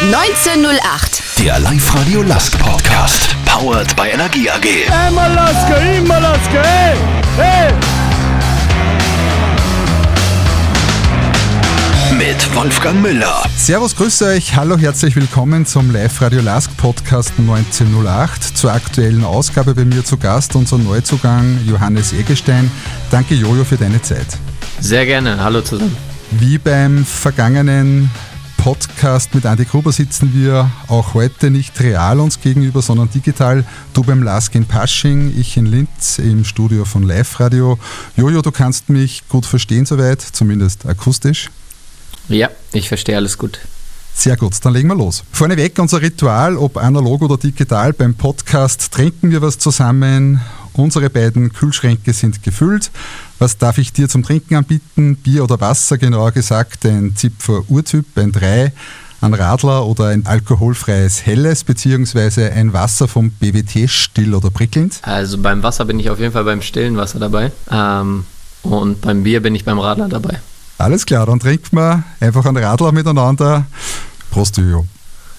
1908. Der Live-Radio Lask Podcast. Powered by Energie AG. Einmal Laske, immer Laske, hey, hey. Mit Wolfgang Müller. Servus, grüße euch, hallo, herzlich willkommen zum Live-Radio Lask Podcast 1908. Zur aktuellen Ausgabe bei mir zu Gast unser Neuzugang Johannes Eggestein. Danke Jojo für deine Zeit. Sehr gerne, hallo zusammen. Wie beim vergangenen Podcast mit Andy Gruber sitzen wir auch heute nicht real uns gegenüber, sondern digital. Du beim Lask in Pasching, ich in Linz im Studio von Live Radio. Jojo, du kannst mich gut verstehen soweit, zumindest akustisch. Ja, ich verstehe alles gut. Sehr gut, dann legen wir los. Vorneweg unser Ritual, ob analog oder digital, beim Podcast trinken wir was zusammen. Unsere beiden Kühlschränke sind gefüllt. Was darf ich dir zum Trinken anbieten? Bier oder Wasser, genauer gesagt ein Zipfer Urtyp, ein 3, ein Radler oder ein alkoholfreies Helles, beziehungsweise ein Wasser vom BWT still oder prickelnd? Also beim Wasser bin ich auf jeden Fall beim stillen Wasser dabei. Ähm, und beim Bier bin ich beim Radler dabei. Alles klar, dann trinken wir einfach einen Radler miteinander. Prost, Jojo.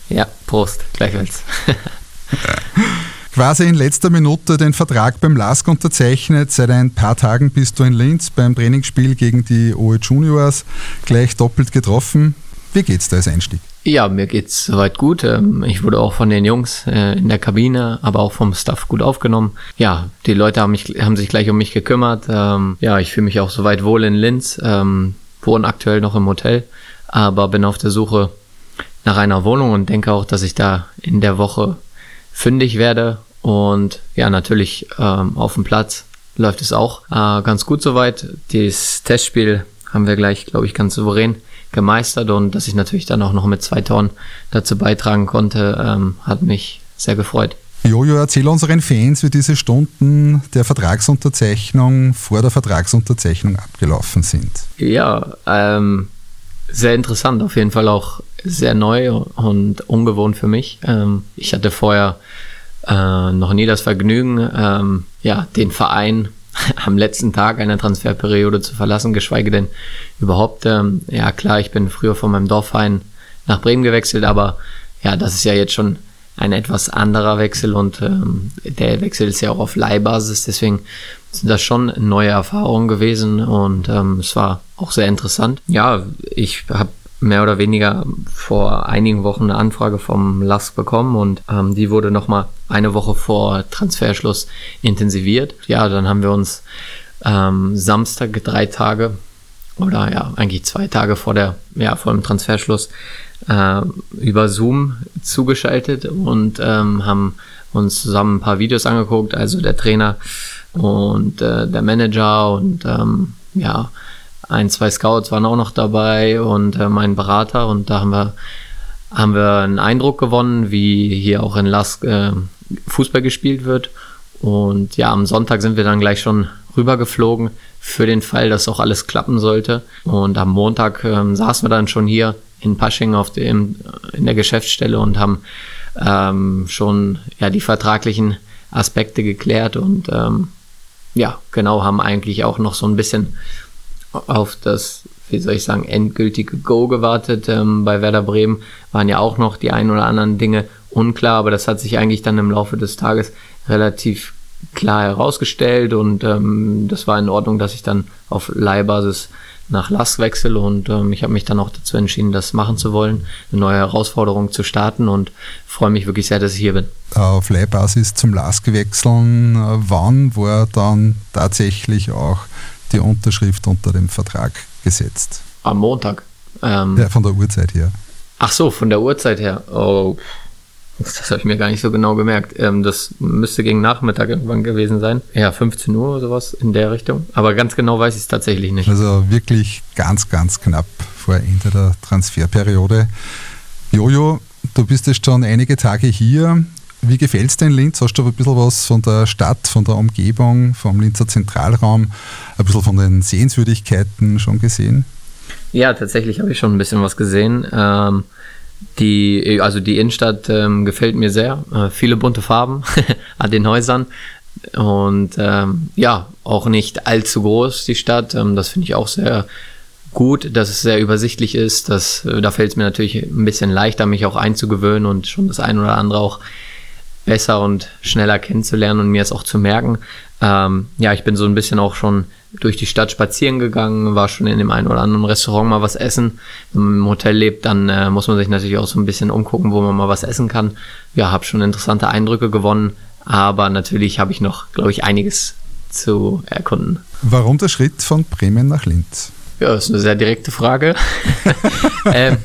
Ja, Prost, gleichfalls. Quasi in letzter Minute den Vertrag beim LASK unterzeichnet. Seit ein paar Tagen bist du in Linz beim Trainingsspiel gegen die OE Juniors gleich doppelt getroffen. Wie geht's da als Einstieg? Ja, mir geht's soweit gut. Ähm, Ich wurde auch von den Jungs äh, in der Kabine, aber auch vom Staff gut aufgenommen. Ja, die Leute haben, mich, haben sich gleich um mich gekümmert. Ähm, Ja, ich fühle mich auch soweit wohl in Linz. Ähm, Wohne aktuell noch im Hotel, aber bin auf der Suche nach einer Wohnung und denke auch, dass ich da in der Woche fündig werde. Und ja, natürlich ähm, auf dem Platz läuft es auch äh, ganz gut soweit. Das Testspiel haben wir gleich, glaube ich, ganz souverän gemeistert und dass ich natürlich dann auch noch mit zwei Toren dazu beitragen konnte, ähm, hat mich sehr gefreut. Jojo, erzähl unseren Fans, wie diese Stunden der Vertragsunterzeichnung vor der Vertragsunterzeichnung abgelaufen sind. Ja, ähm, sehr interessant, auf jeden Fall auch sehr neu und ungewohnt für mich. Ähm, ich hatte vorher äh, noch nie das Vergnügen, ähm, ja, den Verein am letzten Tag einer Transferperiode zu verlassen, geschweige denn überhaupt, ähm, ja klar, ich bin früher von meinem Dorfverein nach Bremen gewechselt, aber ja, das ist ja jetzt schon ein etwas anderer Wechsel und ähm, der Wechsel ist ja auch auf Leihbasis, deswegen sind das schon neue Erfahrungen gewesen und ähm, es war auch sehr interessant. Ja, ich habe mehr oder weniger vor einigen Wochen eine Anfrage vom LASK bekommen und ähm, die wurde nochmal eine Woche vor Transferschluss intensiviert. Ja, dann haben wir uns ähm, Samstag drei Tage oder ja, eigentlich zwei Tage vor der, ja, vor dem Transferschluss äh, über Zoom zugeschaltet und ähm, haben uns zusammen ein paar Videos angeguckt, also der Trainer und äh, der Manager und ähm, ja, ein, zwei Scouts waren auch noch dabei und äh, mein Berater und da haben wir haben wir einen Eindruck gewonnen, wie hier auch in Lask äh, Fußball gespielt wird. Und ja, am Sonntag sind wir dann gleich schon rübergeflogen für den Fall, dass auch alles klappen sollte. Und am Montag ähm, saßen wir dann schon hier in Pasching auf dem, in der Geschäftsstelle und haben ähm, schon ja, die vertraglichen Aspekte geklärt und ähm, ja, genau, haben eigentlich auch noch so ein bisschen auf das, wie soll ich sagen, endgültige Go gewartet. Ähm, bei Werder Bremen waren ja auch noch die ein oder anderen Dinge unklar, aber das hat sich eigentlich dann im Laufe des Tages relativ klar herausgestellt und ähm, das war in Ordnung, dass ich dann auf Leihbasis nach Lask wechsle und ähm, ich habe mich dann auch dazu entschieden, das machen zu wollen, eine neue Herausforderung zu starten und freue mich wirklich sehr, dass ich hier bin. Auf Leihbasis zum LASK wechseln, äh, wann war dann tatsächlich auch die Unterschrift unter dem Vertrag gesetzt? Am Montag. Ähm, Ja, von der Uhrzeit her. Ach so, von der Uhrzeit her. Oh, das habe ich mir gar nicht so genau gemerkt. Ähm, das müsste gegen Nachmittag irgendwann gewesen sein. Ja, 15 Uhr oder sowas in der Richtung. Aber ganz genau weiß ich es tatsächlich nicht. Also wirklich ganz, ganz knapp vor Ende der Transferperiode. Jojo, du bist jetzt schon einige Tage hier. Wie gefällt es dir in Linz? Hast du ein bisschen was von der Stadt, von der Umgebung, vom Linzer Zentralraum, ein bisschen von den Sehenswürdigkeiten schon gesehen? Ja, tatsächlich habe ich schon ein bisschen was gesehen. Ähm, die, also die Innenstadt ähm, gefällt mir sehr. Äh, viele bunte Farben an den Häusern. Und ähm, ja, auch nicht allzu groß, die Stadt. Ähm, das finde ich auch sehr gut, dass es sehr übersichtlich ist. Das, äh, da fällt es mir natürlich ein bisschen leichter, mich auch einzugewöhnen und schon das ein oder andere auch besser und schneller kennenzulernen und mir es auch zu merken. Ähm, ja, ich bin so ein bisschen auch schon durch die Stadt spazieren gegangen, war schon in dem einen oder anderen Restaurant mal was essen. Wenn man im Hotel lebt, dann äh, muss man sich natürlich auch so ein bisschen umgucken, wo man mal was essen kann. Ja, habe schon interessante Eindrücke gewonnen, aber natürlich habe ich noch, glaube ich, einiges zu erkunden. Warum der Schritt von Bremen nach Linz? Ja, das ist eine sehr direkte Frage. ähm,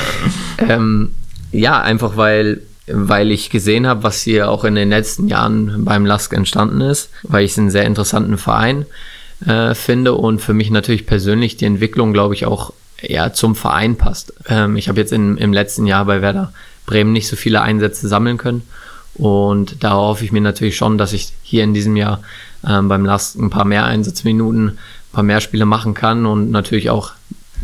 ähm, ja, einfach weil, weil ich gesehen habe, was hier auch in den letzten Jahren beim Lask entstanden ist, weil ich es einen sehr interessanten Verein äh, finde und für mich natürlich persönlich die Entwicklung, glaube ich, auch eher zum Verein passt. Ähm, ich habe jetzt in, im letzten Jahr bei Werder Bremen nicht so viele Einsätze sammeln können und da hoffe ich mir natürlich schon, dass ich hier in diesem Jahr ähm, beim Last ein paar mehr Einsatzminuten, ein paar mehr Spiele machen kann und natürlich auch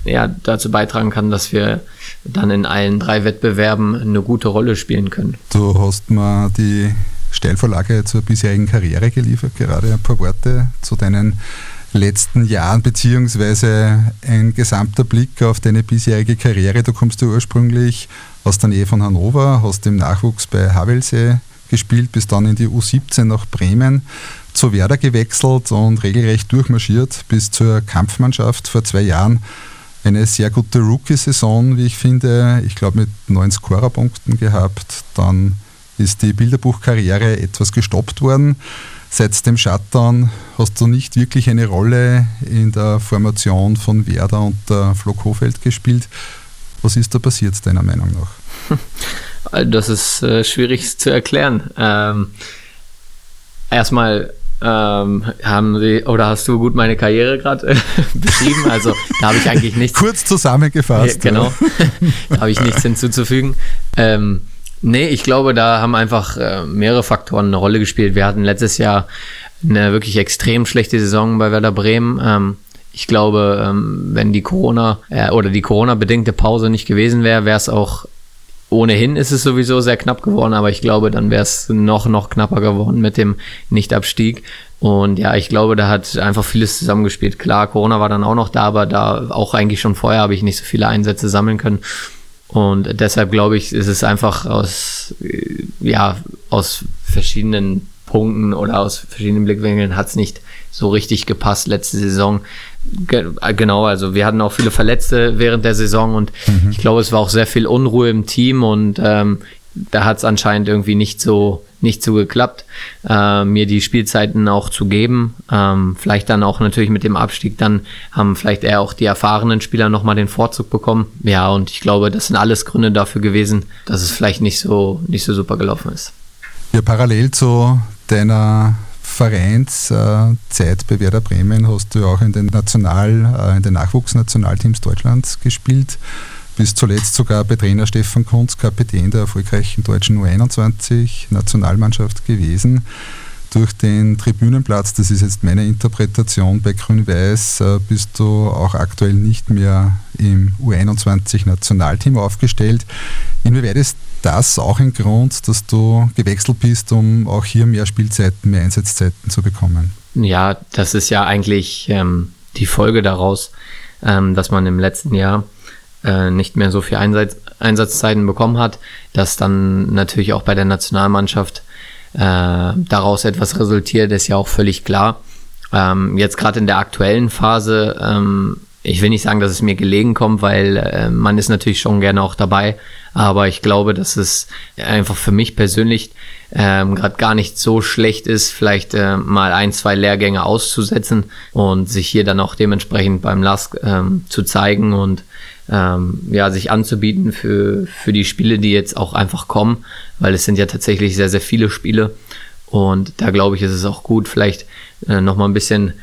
ja, dazu beitragen kann, dass wir dann in allen drei Wettbewerben eine gute Rolle spielen können. Du hast mal die Steilvorlage zur bisherigen Karriere geliefert, gerade ein paar Worte zu deinen letzten Jahren, beziehungsweise ein gesamter Blick auf deine bisherige Karriere. Du kommst ja ursprünglich aus der Nähe von Hannover, hast im Nachwuchs bei Havelse gespielt, bis dann in die U17 nach Bremen zu Werder gewechselt und regelrecht durchmarschiert bis zur Kampfmannschaft vor zwei Jahren. Eine sehr gute Rookie-Saison, wie ich finde. Ich glaube, mit neun Scorerpunkten gehabt. Dann ist die Bilderbuchkarriere etwas gestoppt worden. Seit dem Shutdown hast du nicht wirklich eine Rolle in der Formation von Werder und der Flo Kofeld gespielt. Was ist da passiert, deiner Meinung nach? Das ist äh, schwierig zu erklären. Ähm, erstmal ähm, haben Sie oder hast du gut meine Karriere gerade äh, beschrieben? Also da habe ich eigentlich nichts. Kurz zusammengefasst. Ja, genau. da habe ich nichts hinzuzufügen. Ähm, nee, ich glaube, da haben einfach äh, mehrere Faktoren eine Rolle gespielt. Wir hatten letztes Jahr eine wirklich extrem schlechte Saison bei Werder Bremen. Ähm, ich glaube, ähm, wenn die Corona äh, oder die Corona-bedingte Pause nicht gewesen wäre, wäre es auch ohnehin ist es sowieso sehr knapp geworden, aber ich glaube, dann wäre es noch, noch knapper geworden mit dem Nichtabstieg. Und ja, ich glaube, da hat einfach vieles zusammengespielt. Klar, Corona war dann auch noch da, aber da auch eigentlich schon vorher habe ich nicht so viele Einsätze sammeln können. Und deshalb glaube ich, ist es einfach aus, ja, aus verschiedenen Punkten oder aus verschiedenen Blickwinkeln hat es nicht so richtig gepasst letzte Saison. Äh, genau, also wir hatten auch viele Verletzte während der Saison und mhm. ich glaube, es war auch sehr viel Unruhe im Team und ähm, da hat es anscheinend irgendwie nicht so nicht so geklappt, äh, mir die Spielzeiten auch zu geben. Ähm, vielleicht dann auch natürlich mit dem Abstieg, dann haben vielleicht eher auch die erfahrenen Spieler nochmal den Vorzug bekommen. Ja, und ich glaube, das sind alles Gründe dafür gewesen, dass es vielleicht nicht so, nicht so super gelaufen ist. Ja, parallel zu deiner Vereinszeit bei Werder Bremen hast du auch in den National, äh, in den Nachwuchsnationalteams Deutschlands gespielt. Bis zuletzt sogar bei Trainer Stefan Kunz, Kapitän der erfolgreichen deutschen U21-Nationalmannschaft gewesen. Durch den Tribünenplatz, das ist jetzt meine Interpretation bei Grün-Weiß, äh, bist du auch aktuell nicht mehr im U21-Nationalteam aufgestellt. Inwieweit ist das auch ein Grund, dass du gewechselt bist, um auch hier mehr Spielzeiten, mehr Einsatzzeiten zu bekommen? Ja, das ist ja eigentlich ähm, die Folge daraus, ähm, dass man im letzten Jahr äh, nicht mehr so viel Einsatz, Einsatzzeiten bekommen hat, dass dann natürlich auch bei der Nationalmannschaft äh, daraus etwas resultiert, ist ja auch völlig klar. Ähm, jetzt gerade in der aktuellen Phase ähm, ich will nicht sagen, dass es mir gelegen kommt, weil äh, man ist natürlich schon gerne auch dabei, aber ich glaube, dass es einfach für mich persönlich ähm, gerade gar nicht so schlecht ist, vielleicht äh, mal ein, zwei Lehrgänge auszusetzen und sich hier dann auch dementsprechend beim LASK ähm, zu zeigen und ähm, ja, sich anzubieten für, für die Spiele, die jetzt auch einfach kommen, weil es sind ja tatsächlich sehr, sehr viele Spiele und da glaube ich, ist es auch gut, vielleicht äh, nochmal ein bisschen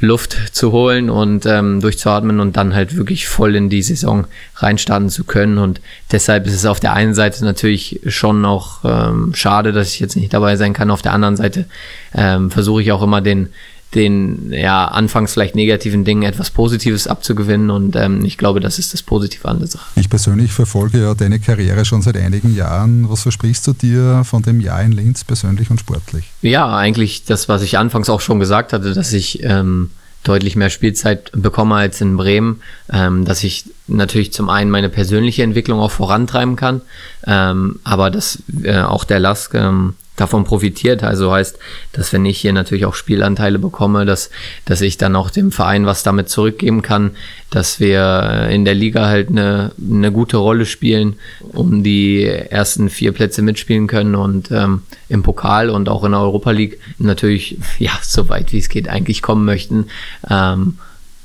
Luft zu holen und ähm, durchzuatmen und dann halt wirklich voll in die Saison reinstarten zu können. Und deshalb ist es auf der einen Seite natürlich schon auch ähm, schade, dass ich jetzt nicht dabei sein kann. Auf der anderen Seite ähm, versuche ich auch immer den, den ja anfangs vielleicht negativen Dingen etwas Positives abzugewinnen und ähm, ich glaube, das ist das Positive an der Sache. Ich persönlich verfolge ja deine Karriere schon seit einigen Jahren. Was versprichst du dir von dem Jahr in Linz persönlich und sportlich? Ja, eigentlich das, was ich anfangs auch schon gesagt hatte, dass ich ähm, deutlich mehr Spielzeit bekomme als in Bremen, ähm, dass ich natürlich zum einen meine persönliche Entwicklung auch vorantreiben kann, ähm, aber dass äh, auch der Lask ähm, davon profitiert. Also heißt, dass wenn ich hier natürlich auch Spielanteile bekomme, dass, dass ich dann auch dem Verein was damit zurückgeben kann, dass wir in der Liga halt eine, eine gute Rolle spielen, um die ersten vier Plätze mitspielen können und ähm, im Pokal und auch in der Europa League natürlich, ja, so weit wie es geht, eigentlich kommen möchten. Ähm,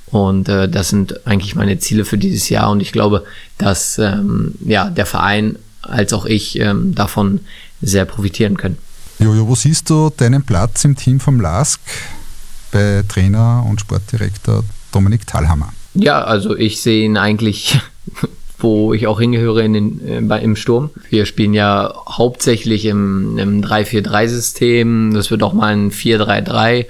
und äh, das sind eigentlich meine Ziele für dieses Jahr. Und ich glaube, dass ähm, ja, der Verein als auch ich ähm, davon sehr profitieren können. Jojo, wo siehst du deinen Platz im Team vom LASK bei Trainer und Sportdirektor Dominik Thalhammer? Ja, also ich sehe ihn eigentlich, wo ich auch hingehöre, in den, äh, im Sturm. Wir spielen ja hauptsächlich im, im 3-4-3-System. Das wird auch mal ein 4-3-3.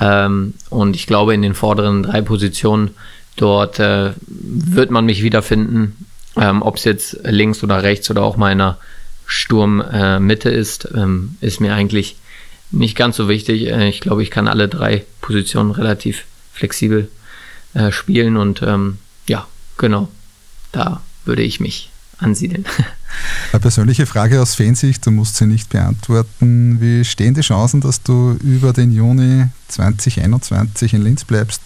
Ähm, und ich glaube, in den vorderen drei Positionen dort äh, wird man mich wiederfinden. Ähm, Ob es jetzt links oder rechts oder auch meiner Sturmmitte äh, ist, ähm, ist mir eigentlich nicht ganz so wichtig. Äh, ich glaube, ich kann alle drei Positionen relativ flexibel äh, spielen und ähm, ja, genau, da würde ich mich ansiedeln. Eine persönliche Frage aus Fansicht, du musst sie nicht beantworten. Wie stehen die Chancen, dass du über den Juni 2021 in Linz bleibst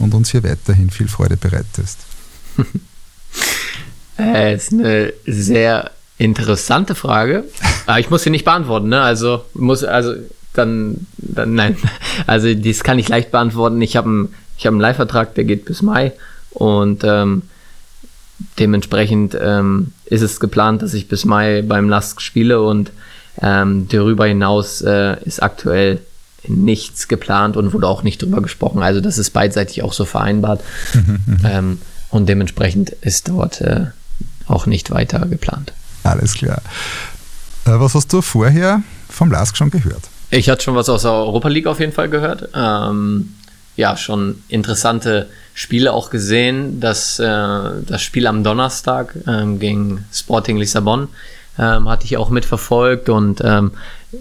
und uns hier weiterhin viel Freude bereitest? äh, ist eine sehr Interessante Frage. Aber ich muss sie nicht beantworten, ne? Also muss, also dann, dann nein. Also das kann ich leicht beantworten. Ich habe einen, ich einen Leihvertrag, der geht bis Mai und ähm, dementsprechend ähm, ist es geplant, dass ich bis Mai beim Lask spiele und ähm, darüber hinaus äh, ist aktuell nichts geplant und wurde auch nicht drüber gesprochen. Also das ist beidseitig auch so vereinbart mhm, mhm. ähm, und dementsprechend ist dort äh, auch nicht weiter geplant. Alles klar. Äh, was hast du vorher vom LASK schon gehört? Ich hatte schon was aus der Europa League auf jeden Fall gehört. Ähm, ja, schon interessante Spiele auch gesehen. Das, äh, das Spiel am Donnerstag ähm, gegen Sporting Lissabon ähm, hatte ich auch mitverfolgt und ähm,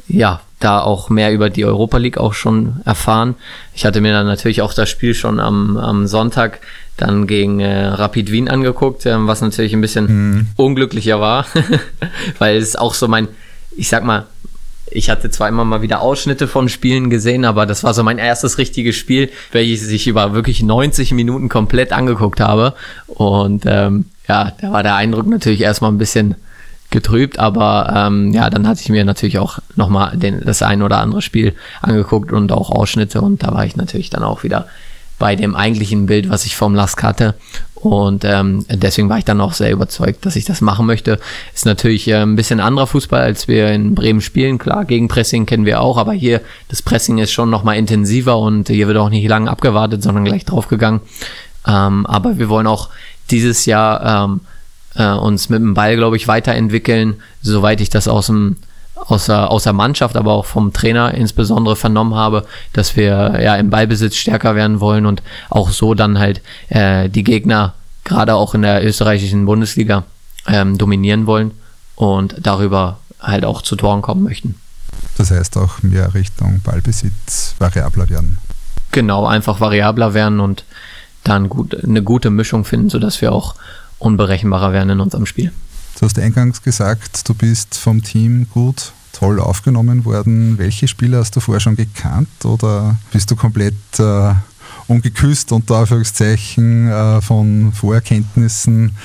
ja, da auch mehr über die Europa League auch schon erfahren. Ich hatte mir dann natürlich auch das Spiel schon am, am Sonntag dann gegen äh, Rapid Wien angeguckt, äh, was natürlich ein bisschen mhm. unglücklicher war, weil es auch so mein, ich sag mal, ich hatte zwar immer mal wieder Ausschnitte von Spielen gesehen, aber das war so mein erstes richtiges Spiel, welches ich über wirklich 90 Minuten komplett angeguckt habe. Und ähm, ja, da war der Eindruck natürlich erstmal ein bisschen getrübt, aber ähm, ja, dann hatte ich mir natürlich auch nochmal das ein oder andere Spiel angeguckt und auch Ausschnitte und da war ich natürlich dann auch wieder bei dem eigentlichen Bild, was ich vom Lask hatte. Und ähm, deswegen war ich dann auch sehr überzeugt, dass ich das machen möchte. Ist natürlich äh, ein bisschen anderer Fußball, als wir in Bremen spielen. Klar, gegen Pressing kennen wir auch, aber hier das Pressing ist schon nochmal intensiver und hier wird auch nicht lange abgewartet, sondern gleich draufgegangen. Ähm, aber wir wollen auch dieses Jahr ähm, äh, uns mit dem Ball, glaube ich, weiterentwickeln, soweit ich das aus dem außer, außer Mannschaft, aber auch vom Trainer insbesondere vernommen habe, dass wir ja im Ballbesitz stärker werden wollen und auch so dann halt äh, die Gegner gerade auch in der österreichischen Bundesliga ähm, dominieren wollen und darüber halt auch zu Toren kommen möchten. Das heißt auch mehr Richtung Ballbesitz variabler werden. Genau, einfach variabler werden und dann gut, eine gute Mischung finden, sodass wir auch unberechenbarer werden in unserem Spiel. Du hast eingangs gesagt, du bist vom Team gut, toll aufgenommen worden. Welche Spieler hast du vorher schon gekannt oder bist du komplett äh, ungeküsst unter Anführungszeichen äh, von Vorerkenntnissen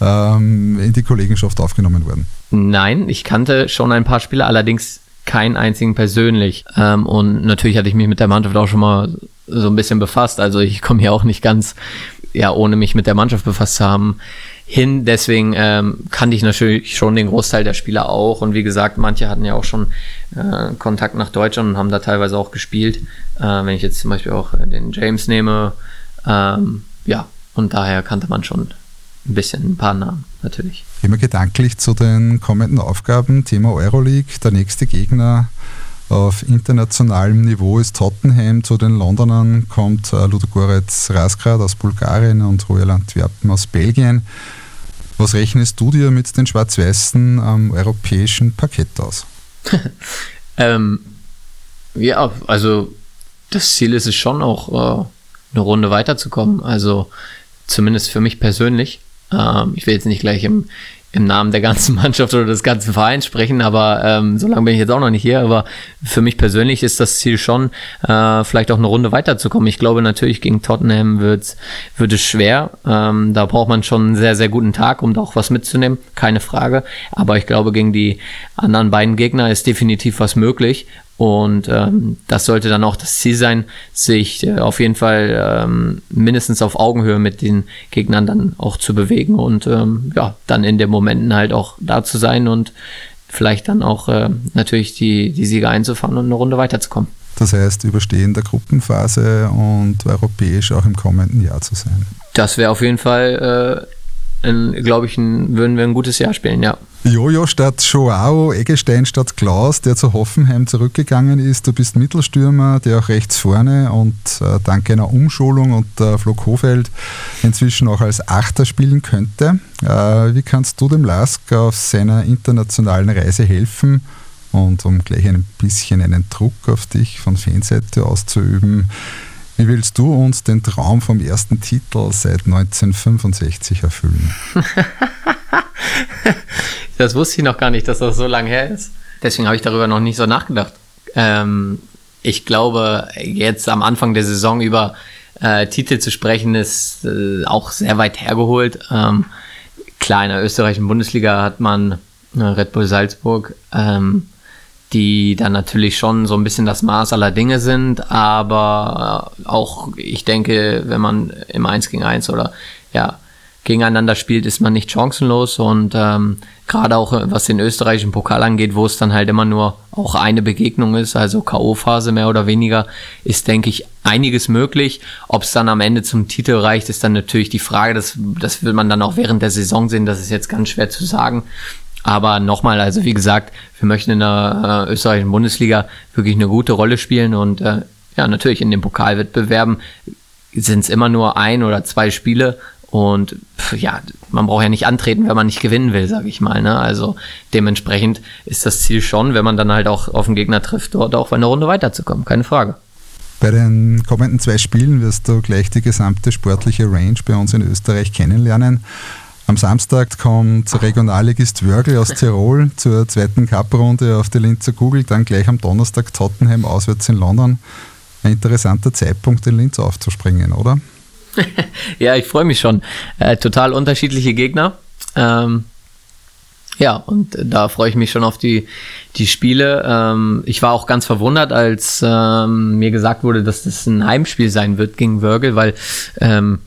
ähm, in die Kollegenschaft aufgenommen worden? Nein, ich kannte schon ein paar Spieler, allerdings keinen einzigen persönlich. Ähm, und natürlich hatte ich mich mit der Mannschaft auch schon mal so ein bisschen befasst. Also ich komme hier auch nicht ganz, ja, ohne mich mit der Mannschaft befasst zu haben, hin. Deswegen ähm, kannte ich natürlich schon den Großteil der Spieler auch. Und wie gesagt, manche hatten ja auch schon äh, Kontakt nach Deutschland und haben da teilweise auch gespielt. Äh, wenn ich jetzt zum Beispiel auch den James nehme. Ähm, ja, und daher kannte man schon ein bisschen ein paar Namen natürlich. Immer gedanklich zu den kommenden Aufgaben. Thema Euroleague, der nächste Gegner auf internationalem Niveau ist Tottenham. Zu den Londonern kommt äh, Ludogorets Rasgrad aus Bulgarien und Royal Antwerpen aus Belgien. Was rechnest du dir mit den Schwarz-Weißen am europäischen Parkett aus? ähm, ja, also das Ziel ist es schon auch, äh, eine Runde weiterzukommen. Also zumindest für mich persönlich. Ähm, ich will jetzt nicht gleich im, im Namen der ganzen Mannschaft oder des ganzen Vereins sprechen, aber ähm, so lange bin ich jetzt auch noch nicht hier. Aber für mich persönlich ist das Ziel schon, äh, vielleicht auch eine Runde weiterzukommen. Ich glaube natürlich, gegen Tottenham wird, wird es schwer. Ähm, da braucht man schon einen sehr, sehr guten Tag, um da auch was mitzunehmen, keine Frage. Aber ich glaube, gegen die anderen beiden Gegner ist definitiv was möglich. Und ähm, das sollte dann auch das Ziel sein, sich äh, auf jeden Fall ähm, mindestens auf Augenhöhe mit den Gegnern dann auch zu bewegen und ähm, ja, dann in den Momenten halt auch da zu sein und vielleicht dann auch äh, natürlich die, die Siege einzufahren und eine Runde weiterzukommen. Das heißt, überstehen der Gruppenphase und europäisch auch im kommenden Jahr zu sein. Das wäre auf jeden Fall, äh, glaube ich, ein, würden wir ein gutes Jahr spielen, ja. Jojo statt Joao, Eggestein statt Klaus, der zu Hoffenheim zurückgegangen ist. Du bist Mittelstürmer, der auch rechts vorne und äh, dank einer Umschulung und äh, Flo Kofeld inzwischen auch als Achter spielen könnte. Äh, wie kannst du dem Lask auf seiner internationalen Reise helfen? Und um gleich ein bisschen einen Druck auf dich von Fanseite auszuüben, wie willst du uns den Traum vom ersten Titel seit 1965 erfüllen? das wusste ich noch gar nicht, dass das so lange her ist. Deswegen habe ich darüber noch nicht so nachgedacht. Ähm, ich glaube, jetzt am Anfang der Saison über äh, Titel zu sprechen, ist äh, auch sehr weit hergeholt. Ähm, klar, in der österreichischen Bundesliga hat man äh, Red Bull Salzburg, ähm, die dann natürlich schon so ein bisschen das Maß aller Dinge sind, aber auch, ich denke, wenn man im 1 gegen 1 oder ja, gegeneinander spielt, ist man nicht chancenlos und ähm, gerade auch äh, was den österreichischen Pokal angeht, wo es dann halt immer nur auch eine Begegnung ist, also K.O.-Phase mehr oder weniger, ist, denke ich, einiges möglich. Ob es dann am Ende zum Titel reicht, ist dann natürlich die Frage, das, das will man dann auch während der Saison sehen, das ist jetzt ganz schwer zu sagen. Aber nochmal, also wie gesagt, wir möchten in der äh, österreichischen Bundesliga wirklich eine gute Rolle spielen und äh, ja, natürlich in den Pokalwettbewerben sind es immer nur ein oder zwei Spiele und ja, man braucht ja nicht antreten, wenn man nicht gewinnen will, sage ich mal. Ne? Also dementsprechend ist das Ziel schon, wenn man dann halt auch auf den Gegner trifft, dort auch eine Runde weiterzukommen, keine Frage. Bei den kommenden zwei Spielen wirst du gleich die gesamte sportliche Range bei uns in Österreich kennenlernen. Am Samstag kommt Regionalligist Wörgl aus Tirol zur zweiten Cup-Runde auf die Linzer Kugel, dann gleich am Donnerstag Tottenham auswärts in London. Ein interessanter Zeitpunkt, in Linz aufzuspringen, oder? ja, ich freue mich schon. Äh, total unterschiedliche Gegner. Ähm, ja, und da freue ich mich schon auf die, die Spiele. Ähm, ich war auch ganz verwundert, als ähm, mir gesagt wurde, dass das ein Heimspiel sein wird gegen Wörgl, weil ähm,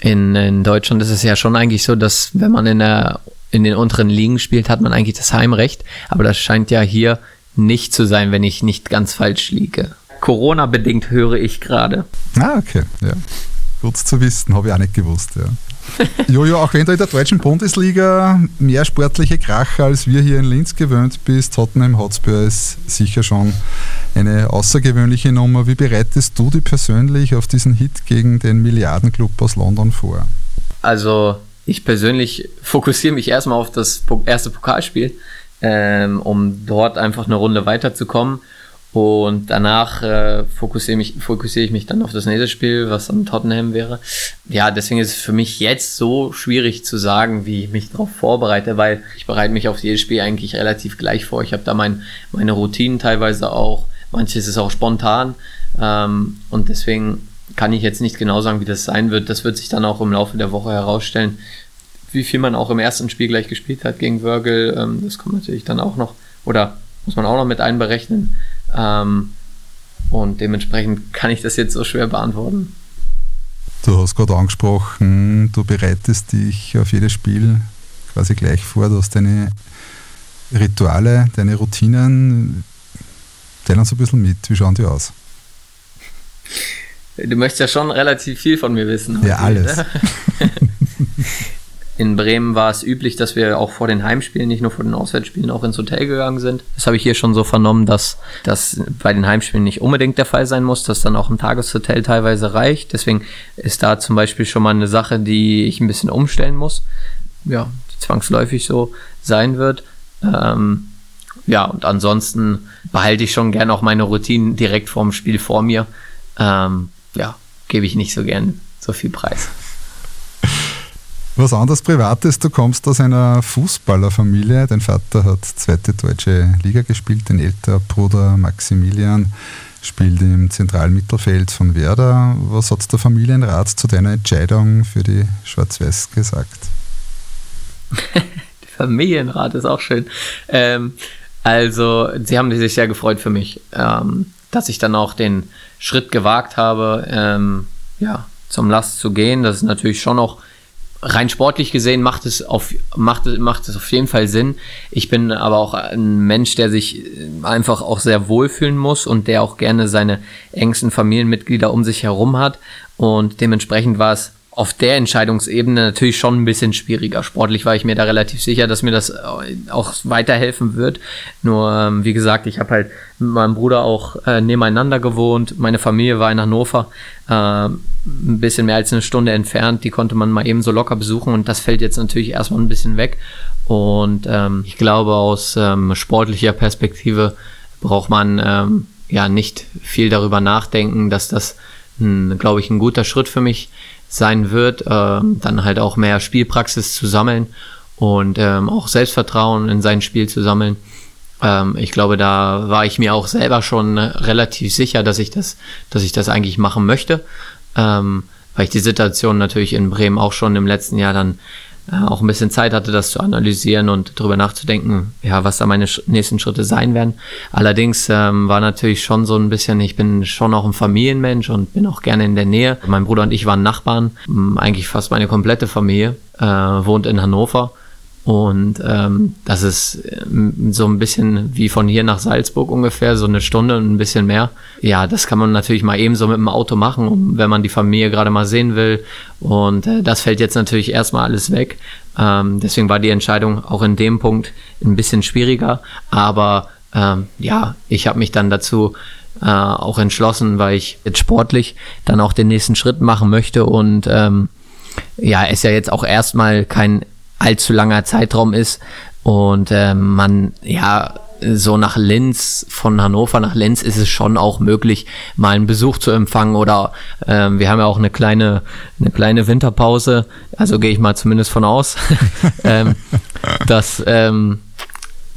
in, in Deutschland ist es ja schon eigentlich so, dass wenn man in, der, in den unteren Ligen spielt, hat man eigentlich das Heimrecht. Aber das scheint ja hier nicht zu sein, wenn ich nicht ganz falsch liege. Corona-bedingt höre ich gerade. Ah, okay, ja. Gut zu wissen, habe ich auch nicht gewusst. Ja. Jojo, auch wenn du in der deutschen Bundesliga mehr sportliche Kracher als wir hier in Linz gewöhnt bist, Tottenham Hotspur ist sicher schon eine außergewöhnliche Nummer. Wie bereitest du dich persönlich auf diesen Hit gegen den Milliardenclub aus London vor? Also, ich persönlich fokussiere mich erstmal auf das erste Pokalspiel, ähm, um dort einfach eine Runde weiterzukommen und danach äh, fokussiere, mich, fokussiere ich mich dann auf das nächste Spiel, was am Tottenham wäre. Ja, deswegen ist es für mich jetzt so schwierig zu sagen, wie ich mich darauf vorbereite, weil ich bereite mich auf jedes Spiel eigentlich relativ gleich vor. Ich habe da mein, meine Routinen teilweise auch. Manches ist auch spontan. Ähm, und deswegen kann ich jetzt nicht genau sagen, wie das sein wird. Das wird sich dann auch im Laufe der Woche herausstellen, wie viel man auch im ersten Spiel gleich gespielt hat gegen Virgil. Ähm, das kommt natürlich dann auch noch, oder muss man auch noch mit einberechnen. Ähm, und dementsprechend kann ich das jetzt so schwer beantworten. Du hast gerade angesprochen, du bereitest dich auf jedes Spiel quasi gleich vor. Du hast deine Rituale, deine Routinen. Teil uns ein bisschen mit. Wie schauen die aus? Du möchtest ja schon relativ viel von mir wissen. Ja, alles. In Bremen war es üblich, dass wir auch vor den Heimspielen, nicht nur vor den Auswärtsspielen, auch ins Hotel gegangen sind. Das habe ich hier schon so vernommen, dass das bei den Heimspielen nicht unbedingt der Fall sein muss, dass dann auch ein Tageshotel teilweise reicht. Deswegen ist da zum Beispiel schon mal eine Sache, die ich ein bisschen umstellen muss. Ja, die zwangsläufig so sein wird. Ähm, ja, und ansonsten behalte ich schon gerne auch meine Routinen direkt vorm Spiel vor mir. Ähm, ja, gebe ich nicht so gern so viel Preis. Was anderes Privates, du kommst aus einer Fußballerfamilie. Dein Vater hat zweite deutsche Liga gespielt, dein älterer Bruder Maximilian spielt im Zentralmittelfeld von Werder. Was hat der Familienrat zu deiner Entscheidung für die Schwarz-Weiß gesagt? der Familienrat ist auch schön. Ähm, also, sie haben sich sehr gefreut für mich, ähm, dass ich dann auch den Schritt gewagt habe, ähm, ja, zum Last zu gehen. Das ist natürlich schon noch rein sportlich gesehen macht es auf macht macht es auf jeden Fall Sinn. Ich bin aber auch ein Mensch, der sich einfach auch sehr wohlfühlen muss und der auch gerne seine engsten Familienmitglieder um sich herum hat und dementsprechend war es auf der Entscheidungsebene natürlich schon ein bisschen schwieriger. Sportlich war ich mir da relativ sicher, dass mir das auch weiterhelfen wird. Nur, ähm, wie gesagt, ich habe halt mit meinem Bruder auch äh, nebeneinander gewohnt. Meine Familie war in Hannover, äh, ein bisschen mehr als eine Stunde entfernt. Die konnte man mal eben so locker besuchen und das fällt jetzt natürlich erstmal ein bisschen weg. Und ähm, ich glaube, aus ähm, sportlicher Perspektive braucht man ähm, ja nicht viel darüber nachdenken, dass das, glaube ich, ein guter Schritt für mich sein wird, äh, dann halt auch mehr Spielpraxis zu sammeln und ähm, auch Selbstvertrauen in sein Spiel zu sammeln. Ähm, ich glaube, da war ich mir auch selber schon relativ sicher, dass ich das, dass ich das eigentlich machen möchte, ähm, weil ich die Situation natürlich in Bremen auch schon im letzten Jahr dann auch ein bisschen Zeit hatte, das zu analysieren und darüber nachzudenken, ja, was da meine nächsten Schritte sein werden. Allerdings ähm, war natürlich schon so ein bisschen, ich bin schon auch ein Familienmensch und bin auch gerne in der Nähe. Mein Bruder und ich waren Nachbarn, eigentlich fast meine komplette Familie äh, wohnt in Hannover und ähm, das ist ähm, so ein bisschen wie von hier nach Salzburg ungefähr, so eine Stunde und ein bisschen mehr. Ja, das kann man natürlich mal eben so mit dem Auto machen, um, wenn man die Familie gerade mal sehen will. Und äh, das fällt jetzt natürlich erstmal alles weg. Ähm, deswegen war die Entscheidung auch in dem Punkt ein bisschen schwieriger. Aber ähm, ja, ich habe mich dann dazu äh, auch entschlossen, weil ich jetzt sportlich dann auch den nächsten Schritt machen möchte und ähm, ja, es ja jetzt auch erstmal kein allzu langer Zeitraum ist und äh, man ja so nach Linz, von Hannover nach Linz ist es schon auch möglich, mal einen Besuch zu empfangen oder äh, wir haben ja auch eine kleine, eine kleine Winterpause, also gehe ich mal zumindest von aus, ähm, dass, ähm,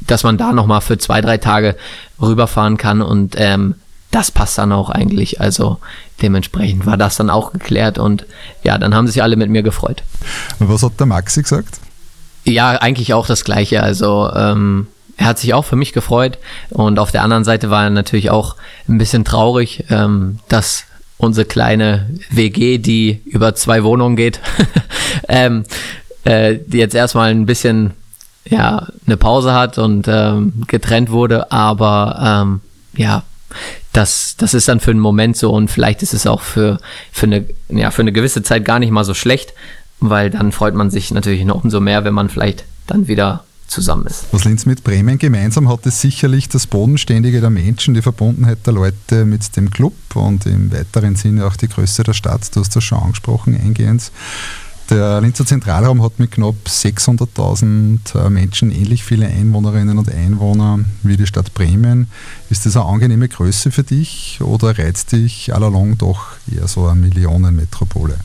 dass man da nochmal für zwei, drei Tage rüberfahren kann und ähm, das passt dann auch eigentlich. Also dementsprechend war das dann auch geklärt und ja, dann haben sich alle mit mir gefreut. Was hat der Maxi gesagt? Ja, eigentlich auch das Gleiche. Also ähm, er hat sich auch für mich gefreut. Und auf der anderen Seite war er natürlich auch ein bisschen traurig, ähm, dass unsere kleine WG, die über zwei Wohnungen geht, ähm, äh, jetzt erstmal ein bisschen ja eine Pause hat und ähm, getrennt wurde, aber ähm, ja, das, das ist dann für einen Moment so. Und vielleicht ist es auch für, für, eine, ja, für eine gewisse Zeit gar nicht mal so schlecht, weil dann freut man sich natürlich noch umso mehr, wenn man vielleicht dann wieder zusammen ist. Was Linz mit Bremen gemeinsam hat, ist sicherlich das Bodenständige der Menschen, die Verbundenheit der Leute mit dem Club und im weiteren Sinne auch die Größe der Stadt. Du hast das schon angesprochen eingehend. Der Linzer Zentralraum hat mit knapp 600.000 äh, Menschen ähnlich viele Einwohnerinnen und Einwohner wie die Stadt Bremen. Ist das eine angenehme Größe für dich oder reizt dich allalong doch eher so eine Millionenmetropole?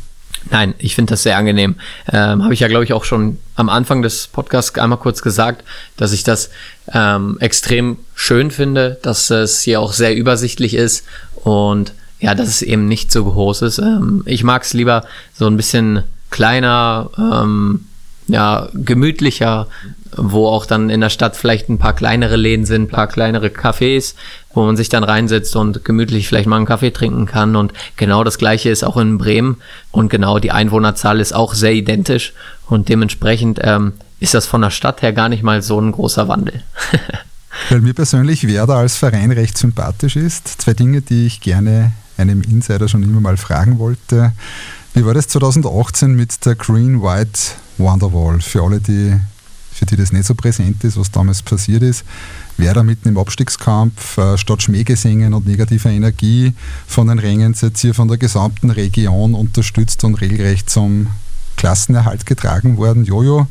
Nein, ich finde das sehr angenehm. Ähm, Habe ich ja, glaube ich, auch schon am Anfang des Podcasts einmal kurz gesagt, dass ich das ähm, extrem schön finde, dass es hier auch sehr übersichtlich ist und ja, dass es eben nicht so groß ist. Ähm, ich mag es lieber so ein bisschen kleiner, ähm, ja, gemütlicher, wo auch dann in der Stadt vielleicht ein paar kleinere Läden sind, ein paar kleinere Cafés, wo man sich dann reinsetzt und gemütlich vielleicht mal einen Kaffee trinken kann. Und genau das gleiche ist auch in Bremen. Und genau die Einwohnerzahl ist auch sehr identisch. Und dementsprechend ähm, ist das von der Stadt her gar nicht mal so ein großer Wandel. Weil mir persönlich Werder als Verein recht sympathisch ist. Zwei Dinge, die ich gerne einem Insider schon immer mal fragen wollte. Wie war das 2018 mit der Green White Wonderwall? Für alle, die, für die das nicht so präsent ist, was damals passiert ist. Werder mitten im Abstiegskampf, äh, statt Schmähgesängen und negativer Energie von den Rängen seid ihr von der gesamten Region unterstützt und regelrecht zum Klassenerhalt getragen worden. Jojo,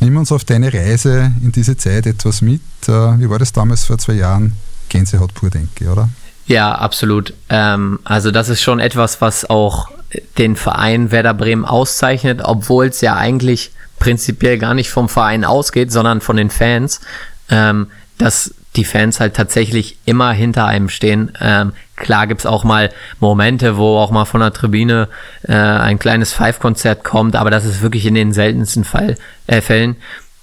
nimm uns auf deine Reise in diese Zeit etwas mit. Äh, wie war das damals vor zwei Jahren? Gänsehaut pur, denke ich, oder? Ja, absolut. Ähm, also das ist schon etwas, was auch den Verein Werder Bremen auszeichnet, obwohl es ja eigentlich prinzipiell gar nicht vom Verein ausgeht, sondern von den Fans, ähm, dass die Fans halt tatsächlich immer hinter einem stehen. Ähm, klar gibt's auch mal Momente, wo auch mal von der Tribüne äh, ein kleines Five-Konzert kommt, aber das ist wirklich in den seltensten Fall, äh, Fällen.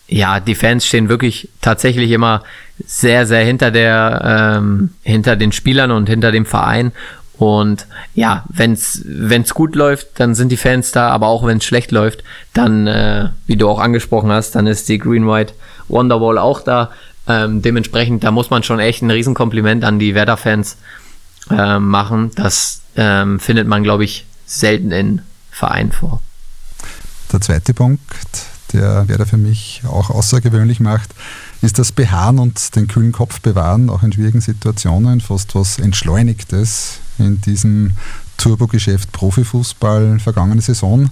Ja, die Fans stehen wirklich tatsächlich immer sehr, sehr hinter der, ähm, hinter den Spielern und hinter dem Verein. Und ja, wenn's wenn's gut läuft, dann sind die Fans da, aber auch wenn es schlecht läuft, dann, äh, wie du auch angesprochen hast, dann ist die Green White Wonderwall auch da. Ähm, dementsprechend, da muss man schon echt ein Riesenkompliment an die Werder-Fans äh, machen. Das ähm, findet man, glaube ich, selten in Vereinen vor. Der zweite Punkt, der Werder für mich auch außergewöhnlich macht, ist das Beharren und den kühlen Kopf bewahren, auch in schwierigen Situationen, fast was Entschleunigtes in diesem Turbogeschäft Profifußball vergangene Saison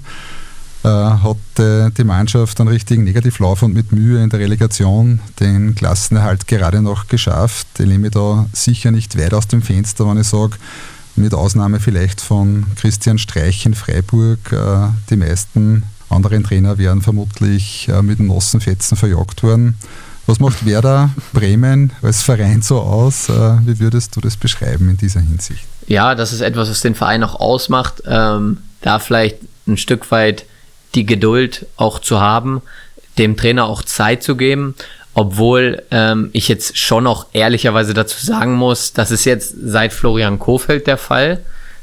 äh, hat äh, die Mannschaft einen richtigen Negativlauf und mit Mühe in der Relegation den Klassenerhalt gerade noch geschafft. Ich mich da sicher nicht weit aus dem Fenster, wenn ich sage, mit Ausnahme vielleicht von Christian Streich in Freiburg, äh, die meisten anderen Trainer wären vermutlich äh, mit den nassen Fetzen verjagt worden. Was macht Werder Bremen als Verein so aus? Äh, wie würdest du das beschreiben in dieser Hinsicht? Ja, das ist etwas, was den Verein auch ausmacht. Ähm, da vielleicht ein Stück weit die Geduld auch zu haben, dem Trainer auch Zeit zu geben, obwohl ähm, ich jetzt schon auch ehrlicherweise dazu sagen muss, das ist jetzt seit Florian Kofeld der Fall.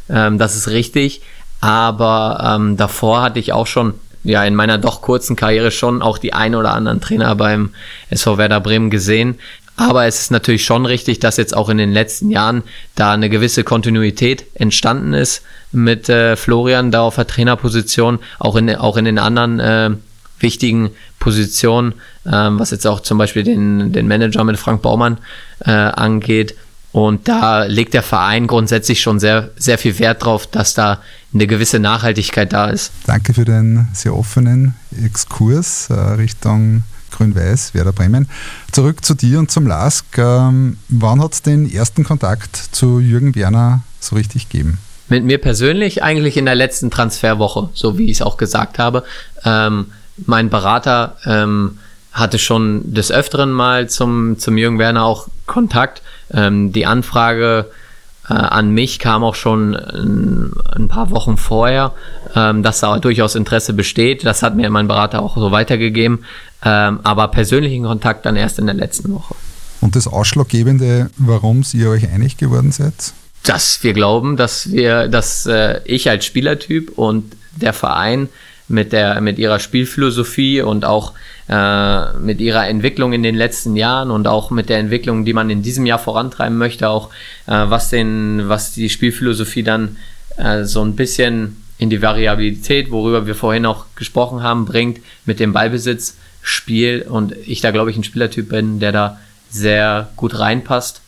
Ähm, das ist richtig. Aber ähm, davor hatte ich auch schon ja in meiner doch kurzen Karriere schon auch die ein oder anderen Trainer beim SV Werder Bremen gesehen. Aber es ist natürlich schon richtig, dass jetzt auch in den letzten Jahren da eine gewisse Kontinuität entstanden ist mit äh, Florian da auf der Trainerposition, auch in, auch in den anderen äh, wichtigen Positionen, ähm, was jetzt auch zum Beispiel den, den Manager mit Frank Baumann äh, angeht. Und da legt der Verein grundsätzlich schon sehr, sehr viel Wert drauf, dass da eine gewisse Nachhaltigkeit da ist. Danke für den sehr offenen Exkurs äh, Richtung Grün-Weiß, Werder Bremen. Zurück zu dir und zum LASK. Ähm, wann hat es den ersten Kontakt zu Jürgen Werner so richtig gegeben? Mit mir persönlich eigentlich in der letzten Transferwoche, so wie ich es auch gesagt habe. Ähm, mein Berater ähm, hatte schon des Öfteren mal zum, zum Jürgen Werner auch Kontakt. Ähm, die Anfrage äh, an mich kam auch schon ein, ein paar Wochen vorher, ähm, dass da durchaus Interesse besteht. Das hat mir mein Berater auch so weitergegeben. Ähm, aber persönlichen Kontakt dann erst in der letzten Woche. Und das Ausschlaggebende, warum ihr euch einig geworden seid? Dass wir glauben, dass wir, dass äh, ich als Spielertyp und der Verein mit der mit ihrer Spielphilosophie und auch äh, mit ihrer Entwicklung in den letzten Jahren und auch mit der Entwicklung, die man in diesem Jahr vorantreiben möchte, auch äh, was den was die Spielphilosophie dann äh, so ein bisschen in die Variabilität, worüber wir vorhin auch gesprochen haben, bringt mit dem Ballbesitz, Spiel und ich da glaube ich ein Spielertyp bin, der da sehr gut reinpasst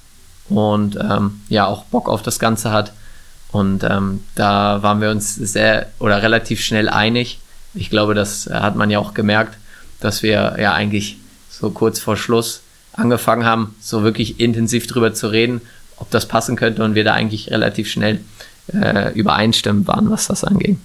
und ähm, ja auch Bock auf das Ganze hat. Und ähm, da waren wir uns sehr oder relativ schnell einig, ich glaube, das hat man ja auch gemerkt, dass wir ja eigentlich so kurz vor Schluss angefangen haben, so wirklich intensiv drüber zu reden, ob das passen könnte und wir da eigentlich relativ schnell äh, übereinstimmend waren, was das anging.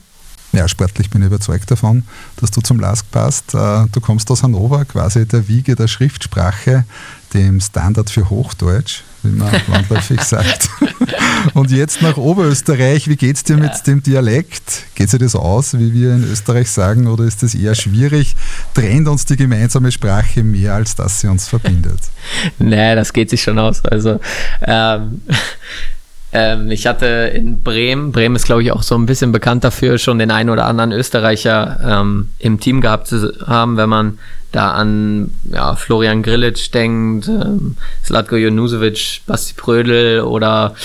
Ja, sportlich bin ich überzeugt davon, dass du zum LASK passt. Äh, du kommst aus Hannover, quasi der Wiege der Schriftsprache, dem Standard für Hochdeutsch wie man landläufig sagt. Und jetzt nach Oberösterreich, wie geht es dir ja. mit dem Dialekt? Geht sich das aus, wie wir in Österreich sagen, oder ist das eher schwierig? Trennt uns die gemeinsame Sprache mehr, als dass sie uns verbindet? nee, das geht sich schon aus. Also ähm, ähm, ich hatte in Bremen, Bremen ist glaube ich auch so ein bisschen bekannt dafür, schon den einen oder anderen Österreicher ähm, im Team gehabt zu haben, wenn man da an ja, Florian Grillitsch denkt, ähm, Slatko Jonusevic, Basti Prödel oder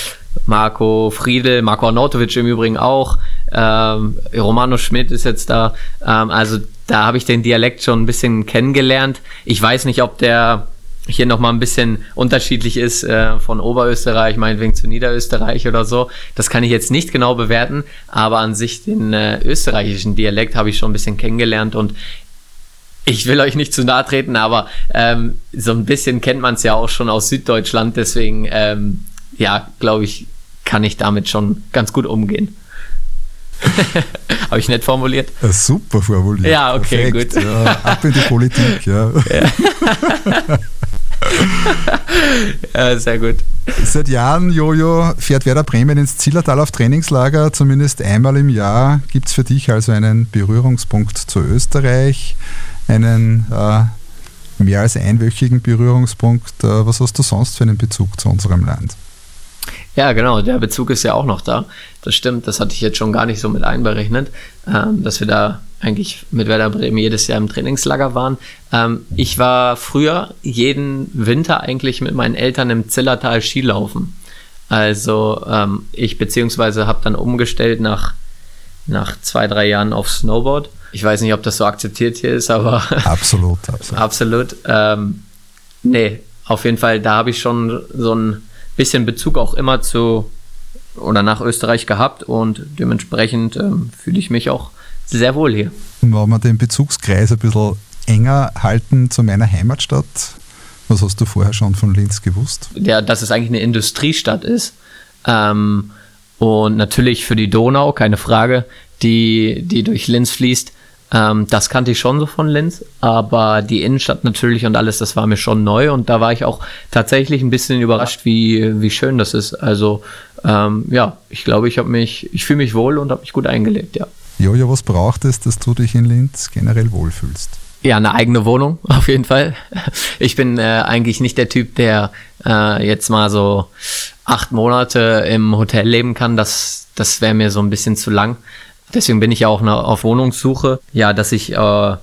Marco Friedel, Marco Arnautovic im Übrigen auch, ähm, Romano Schmidt ist jetzt da, ähm, also da habe ich den Dialekt schon ein bisschen kennengelernt. Ich weiß nicht, ob der hier nochmal ein bisschen unterschiedlich ist äh, von Oberösterreich, meinetwegen zu Niederösterreich oder so. Das kann ich jetzt nicht genau bewerten, aber an sich den äh, österreichischen Dialekt habe ich schon ein bisschen kennengelernt und ich will euch nicht zu nahe treten, aber ähm, so ein bisschen kennt man es ja auch schon aus Süddeutschland, deswegen ähm, ja, glaube ich, kann ich damit schon ganz gut umgehen. Habe ich nett formuliert? Ja, super formuliert. Ja, okay, Perfekt. gut. Ja, ab in die Politik, ja. Ja, sehr gut. Seit Jahren, Jojo, fährt Werder Bremen ins Zillertal auf Trainingslager. Zumindest einmal im Jahr gibt es für dich also einen Berührungspunkt zu Österreich, einen äh, mehr als einwöchigen Berührungspunkt. Äh, was hast du sonst für einen Bezug zu unserem Land? Ja, genau, der Bezug ist ja auch noch da. Das stimmt, das hatte ich jetzt schon gar nicht so mit einberechnet, ähm, dass wir da eigentlich mit Werder Bremen jedes Jahr im Trainingslager waren. Ähm, ich war früher jeden Winter eigentlich mit meinen Eltern im Zillertal Skilaufen. Also ähm, ich beziehungsweise habe dann umgestellt nach, nach zwei, drei Jahren auf Snowboard. Ich weiß nicht, ob das so akzeptiert hier ist, aber Absolut, absolut. Absolut. Ähm, nee, auf jeden Fall, da habe ich schon so ein bisschen Bezug auch immer zu oder nach Österreich gehabt und dementsprechend ähm, fühle ich mich auch sehr wohl hier. Und wenn wir den Bezugskreis ein bisschen enger halten zu meiner Heimatstadt, was hast du vorher schon von Linz gewusst? Ja, dass es eigentlich eine Industriestadt ist. Ähm, und natürlich für die Donau, keine Frage, die, die durch Linz fließt. Ähm, das kannte ich schon so von Linz, aber die Innenstadt natürlich und alles, das war mir schon neu und da war ich auch tatsächlich ein bisschen überrascht, wie, wie schön das ist. Also ähm, ja, ich glaube, ich habe mich, ich fühle mich wohl und habe mich gut eingelebt, ja. Jojo, was braucht es, dass du dich in Linz generell wohlfühlst? Ja, eine eigene Wohnung, auf jeden Fall. Ich bin äh, eigentlich nicht der Typ, der äh, jetzt mal so acht Monate im Hotel leben kann. Das, das wäre mir so ein bisschen zu lang. Deswegen bin ich ja auch ne, auf Wohnungssuche. Ja, dass ich äh,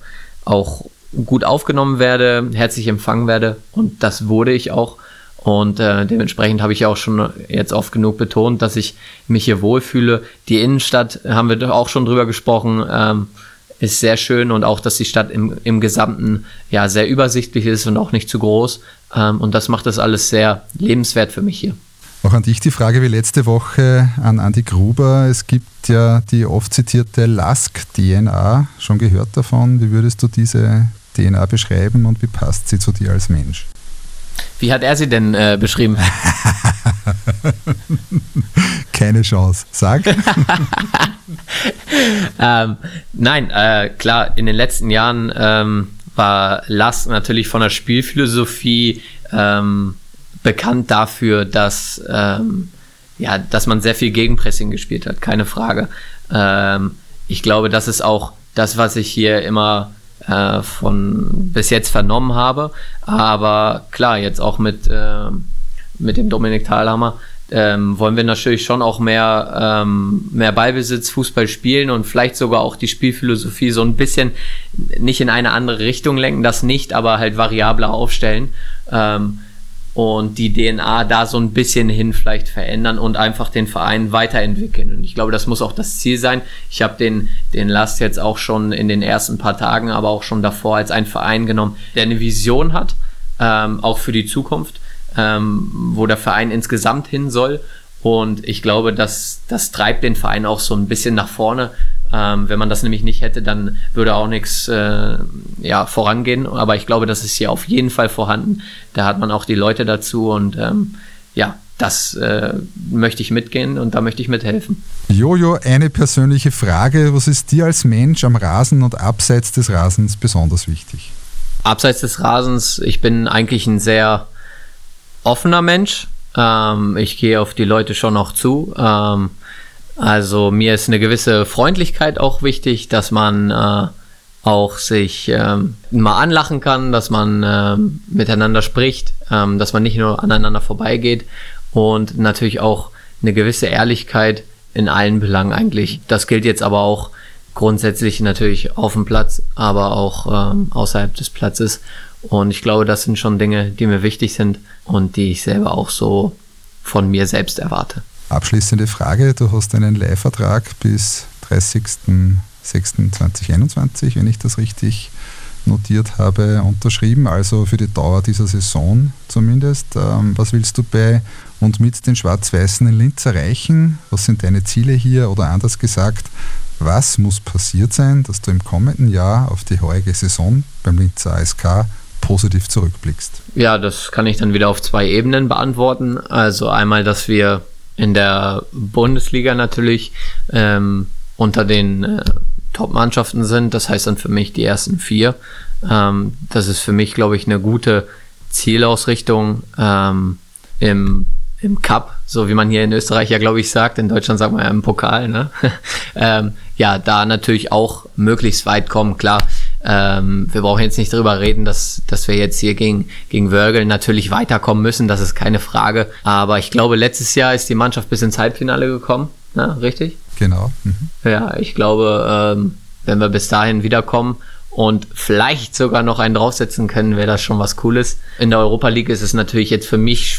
auch gut aufgenommen werde, herzlich empfangen werde. Und das wurde ich auch. Und äh, dementsprechend habe ich auch schon jetzt oft genug betont, dass ich mich hier wohlfühle. Die Innenstadt, haben wir doch auch schon drüber gesprochen, ähm, ist sehr schön und auch, dass die Stadt im, im Gesamten ja sehr übersichtlich ist und auch nicht zu groß. Ähm, und das macht das alles sehr lebenswert für mich hier. Auch an dich die Frage wie letzte Woche an Andi Gruber. Es gibt ja die oft zitierte Lask-DNA. Schon gehört davon? Wie würdest du diese DNA beschreiben und wie passt sie zu dir als Mensch? Wie hat er sie denn äh, beschrieben? Keine Chance. Sag. ähm, nein, äh, klar, in den letzten Jahren ähm, war Lask natürlich von der Spielphilosophie ähm, bekannt dafür, dass, ähm, ja, dass man sehr viel Gegenpressing gespielt hat, keine Frage. Ähm, ich glaube, das ist auch das, was ich hier immer äh, von bis jetzt vernommen habe. Aber klar, jetzt auch mit, äh, mit dem Dominik Thalhammer ähm, wollen wir natürlich schon auch mehr, ähm, mehr Ballbesitz, Fußball spielen und vielleicht sogar auch die Spielphilosophie so ein bisschen nicht in eine andere Richtung lenken, das nicht, aber halt variabler aufstellen. Ähm, und die DNA da so ein bisschen hin vielleicht verändern und einfach den Verein weiterentwickeln. Und ich glaube, das muss auch das Ziel sein. Ich habe den, den Last jetzt auch schon in den ersten paar Tagen, aber auch schon davor als einen Verein genommen, der eine Vision hat, ähm, auch für die Zukunft, ähm, wo der Verein insgesamt hin soll. Und ich glaube, dass das treibt den Verein auch so ein bisschen nach vorne. Ähm, wenn man das nämlich nicht hätte, dann würde auch nichts äh, ja, vorangehen. Aber ich glaube, das ist hier auf jeden Fall vorhanden. Da hat man auch die Leute dazu und ähm, ja, das äh, möchte ich mitgehen und da möchte ich mithelfen. Jojo, eine persönliche Frage. Was ist dir als Mensch am Rasen und abseits des Rasens besonders wichtig? Abseits des Rasens, ich bin eigentlich ein sehr offener Mensch. Ähm, ich gehe auf die Leute schon auch zu. Ähm, also mir ist eine gewisse Freundlichkeit auch wichtig, dass man äh, auch sich ähm, mal anlachen kann, dass man ähm, miteinander spricht, ähm, dass man nicht nur aneinander vorbeigeht und natürlich auch eine gewisse Ehrlichkeit in allen Belangen eigentlich. Das gilt jetzt aber auch grundsätzlich natürlich auf dem Platz, aber auch ähm, außerhalb des Platzes. Und ich glaube, das sind schon Dinge, die mir wichtig sind und die ich selber auch so von mir selbst erwarte. Abschließende Frage. Du hast einen Leihvertrag bis 30.06.2021, wenn ich das richtig notiert habe, unterschrieben, also für die Dauer dieser Saison zumindest. Ähm, was willst du bei und mit den Schwarz-Weißen in Linz erreichen? Was sind deine Ziele hier? Oder anders gesagt, was muss passiert sein, dass du im kommenden Jahr auf die heutige Saison beim Linzer ASK positiv zurückblickst? Ja, das kann ich dann wieder auf zwei Ebenen beantworten. Also einmal, dass wir in der Bundesliga natürlich ähm, unter den äh, Top-Mannschaften sind. Das heißt dann für mich die ersten vier. Ähm, das ist für mich, glaube ich, eine gute Zielausrichtung ähm, im, im Cup, so wie man hier in Österreich ja, glaube ich, sagt. In Deutschland sagt man ja im Pokal. Ne? ähm, ja, da natürlich auch möglichst weit kommen. Klar, ähm, wir brauchen jetzt nicht drüber reden, dass, dass wir jetzt hier gegen, gegen Wörgl natürlich weiterkommen müssen. Das ist keine Frage. Aber ich glaube, letztes Jahr ist die Mannschaft bis ins Halbfinale gekommen. Ne? Richtig? Genau. Mhm. Ja, ich glaube, ähm, wenn wir bis dahin wiederkommen und vielleicht sogar noch einen draufsetzen können, wäre das schon was Cooles. In der Europa League ist es natürlich jetzt für mich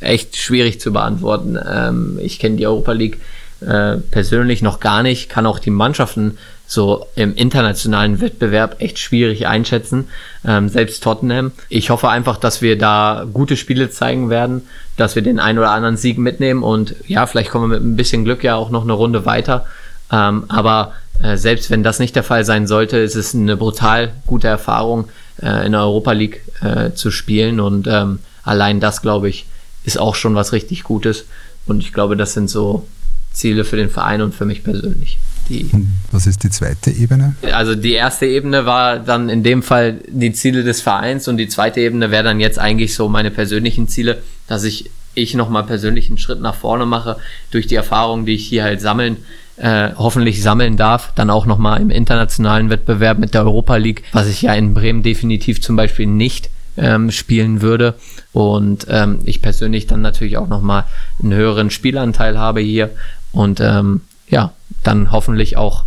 echt schwierig zu beantworten. Ähm, ich kenne die Europa League äh, persönlich noch gar nicht, kann auch die Mannschaften so im internationalen Wettbewerb echt schwierig einschätzen, ähm, selbst Tottenham. Ich hoffe einfach, dass wir da gute Spiele zeigen werden, dass wir den ein oder anderen Sieg mitnehmen und ja, vielleicht kommen wir mit ein bisschen Glück ja auch noch eine Runde weiter. Ähm, aber äh, selbst wenn das nicht der Fall sein sollte, ist es eine brutal gute Erfahrung, äh, in der Europa League äh, zu spielen und ähm, allein das, glaube ich, ist auch schon was richtig Gutes und ich glaube, das sind so Ziele für den Verein und für mich persönlich. Die, was ist die zweite Ebene? Also die erste Ebene war dann in dem Fall die Ziele des Vereins und die zweite Ebene wäre dann jetzt eigentlich so meine persönlichen Ziele, dass ich ich nochmal persönlich einen Schritt nach vorne mache durch die Erfahrungen, die ich hier halt sammeln, äh, hoffentlich sammeln darf, dann auch nochmal im internationalen Wettbewerb mit der Europa League, was ich ja in Bremen definitiv zum Beispiel nicht ähm, spielen würde. Und ähm, ich persönlich dann natürlich auch nochmal einen höheren Spielanteil habe hier. Und ähm, ja, dann hoffentlich auch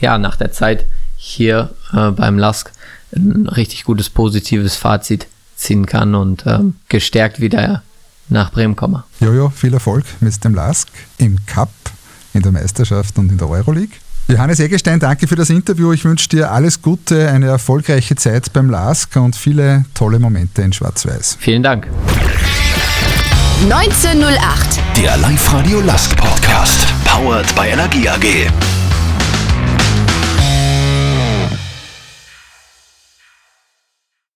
ja nach der Zeit hier äh, beim Lask ein richtig gutes positives Fazit ziehen kann und ähm, gestärkt wieder nach Bremen komme. Jojo, viel Erfolg mit dem Lask im Cup, in der Meisterschaft und in der Euroleague. Johannes Eggestein, danke für das Interview. Ich wünsche dir alles Gute, eine erfolgreiche Zeit beim LASK und viele tolle Momente in Schwarz-Weiß. Vielen Dank. 1908. Der Live-Radio Lask Podcast. Powered by Energie AG.